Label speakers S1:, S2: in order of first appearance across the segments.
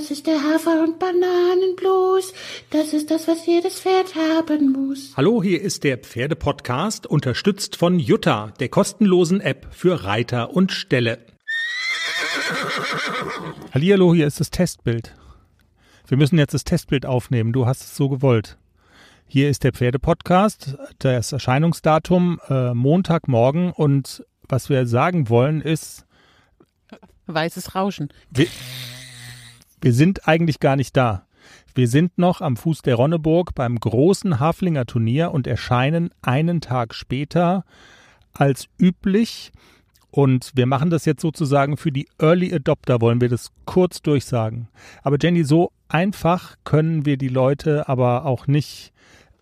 S1: Das ist der Hafer- und Bananenblues. Das ist das, was jedes Pferd haben muss.
S2: Hallo, hier ist der Pferdepodcast, unterstützt von Jutta, der kostenlosen App für Reiter und Ställe.
S3: Hallihallo, hier ist das Testbild. Wir müssen jetzt das Testbild aufnehmen. Du hast es so gewollt. Hier ist der Pferdepodcast, das Erscheinungsdatum äh, Montagmorgen und was wir sagen wollen ist,
S4: Weißes Rauschen.
S3: Wir, sind eigentlich gar nicht da. Wir sind noch am Fuß der Ronneburg beim großen Haflinger Turnier und erscheinen einen Tag später als üblich. Und wir machen das jetzt sozusagen für die Early Adopter, wollen wir das kurz durchsagen. Aber Jenny, so einfach können wir die Leute aber auch nicht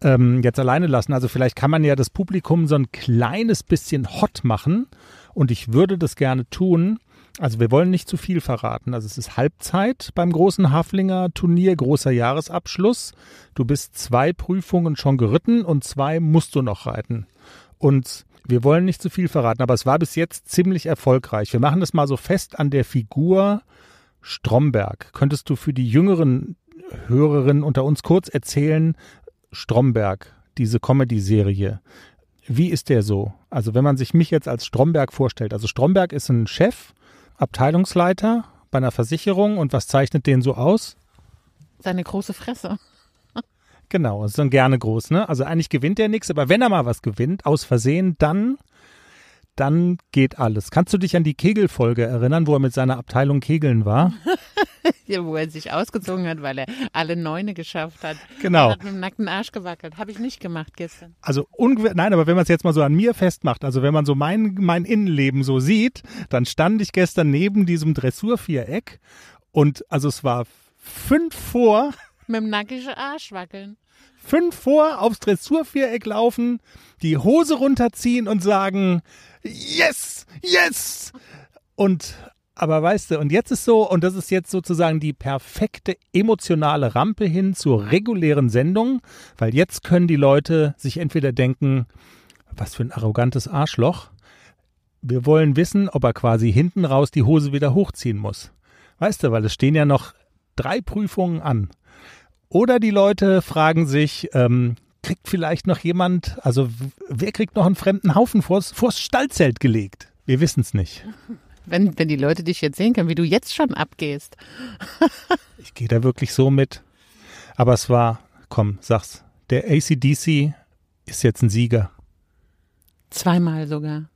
S3: ähm, jetzt alleine lassen. Also vielleicht kann man ja das Publikum so ein kleines bisschen hot machen. Und ich würde das gerne tun. Also wir wollen nicht zu viel verraten. Also es ist Halbzeit beim großen Haflinger Turnier, großer Jahresabschluss. Du bist zwei Prüfungen schon geritten und zwei musst du noch reiten. Und wir wollen nicht zu viel verraten, aber es war bis jetzt ziemlich erfolgreich. Wir machen das mal so fest an der Figur Stromberg. Könntest du für die jüngeren Hörerinnen unter uns kurz erzählen, Stromberg, diese Comedy-Serie, wie ist der so? Also wenn man sich mich jetzt als Stromberg vorstellt, also Stromberg ist ein Chef, Abteilungsleiter bei einer Versicherung und was zeichnet den so aus?
S4: Seine große Fresse.
S3: Genau, ist dann gerne groß, ne? Also eigentlich gewinnt er nichts, aber wenn er mal was gewinnt, aus Versehen, dann, dann geht alles. Kannst du dich an die Kegelfolge erinnern, wo er mit seiner Abteilung Kegeln war?
S4: Wo er sich ausgezogen hat, weil er alle Neune geschafft hat.
S3: Genau.
S4: Er hat mit dem nackten Arsch gewackelt. Habe ich nicht gemacht gestern.
S3: Also ungew- nein, aber wenn man es jetzt mal so an mir festmacht, also wenn man so mein, mein Innenleben so sieht, dann stand ich gestern neben diesem Dressurviereck und also es war fünf vor,
S4: Mit dem nackischen Arsch wackeln.
S3: fünf vor aufs Dressurviereck laufen, die Hose runterziehen und sagen, yes, yes. Und aber weißt du, und jetzt ist so, und das ist jetzt sozusagen die perfekte emotionale Rampe hin zur regulären Sendung, weil jetzt können die Leute sich entweder denken, was für ein arrogantes Arschloch. Wir wollen wissen, ob er quasi hinten raus die Hose wieder hochziehen muss. Weißt du, weil es stehen ja noch drei Prüfungen an. Oder die Leute fragen sich, ähm, kriegt vielleicht noch jemand, also wer kriegt noch einen fremden Haufen vors, vors Stallzelt gelegt? Wir wissen es nicht.
S4: Wenn, wenn die Leute dich jetzt sehen können, wie du jetzt schon abgehst.
S3: Ich gehe da wirklich so mit. Aber es war, komm, sag's, der ACDC ist jetzt ein Sieger.
S4: Zweimal sogar.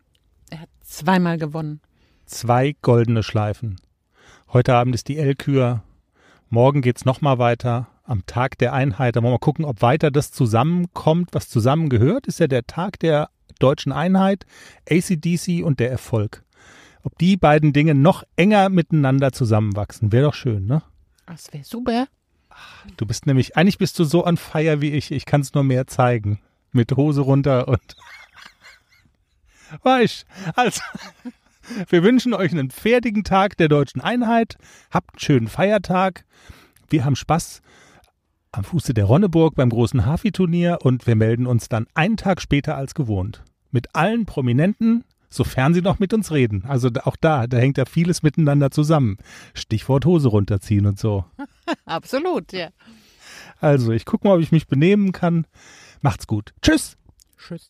S4: Er hat zweimal gewonnen.
S3: Zwei goldene Schleifen. Heute Abend ist die L-Kür. Morgen geht's nochmal weiter. Am Tag der Einheit. Da wollen wir mal gucken, ob weiter das zusammenkommt, was zusammengehört. Ist ja der Tag der deutschen Einheit, ACDC und der Erfolg. Ob die beiden Dinge noch enger miteinander zusammenwachsen, wäre doch schön, ne?
S4: Das wäre super.
S3: Du bist nämlich, eigentlich bist du so on fire wie ich. Ich kann es nur mehr zeigen. Mit Hose runter und. Weißt, also, wir wünschen euch einen fertigen Tag der deutschen Einheit. Habt einen schönen Feiertag. Wir haben Spaß am Fuße der Ronneburg beim großen Hafi-Turnier und wir melden uns dann einen Tag später als gewohnt. Mit allen Prominenten, sofern sie noch mit uns reden. Also auch da, da hängt ja vieles miteinander zusammen. Stichwort Hose runterziehen und so.
S4: Absolut, ja.
S3: Also, ich gucke mal, ob ich mich benehmen kann. Macht's gut. Tschüss.
S4: Tschüss.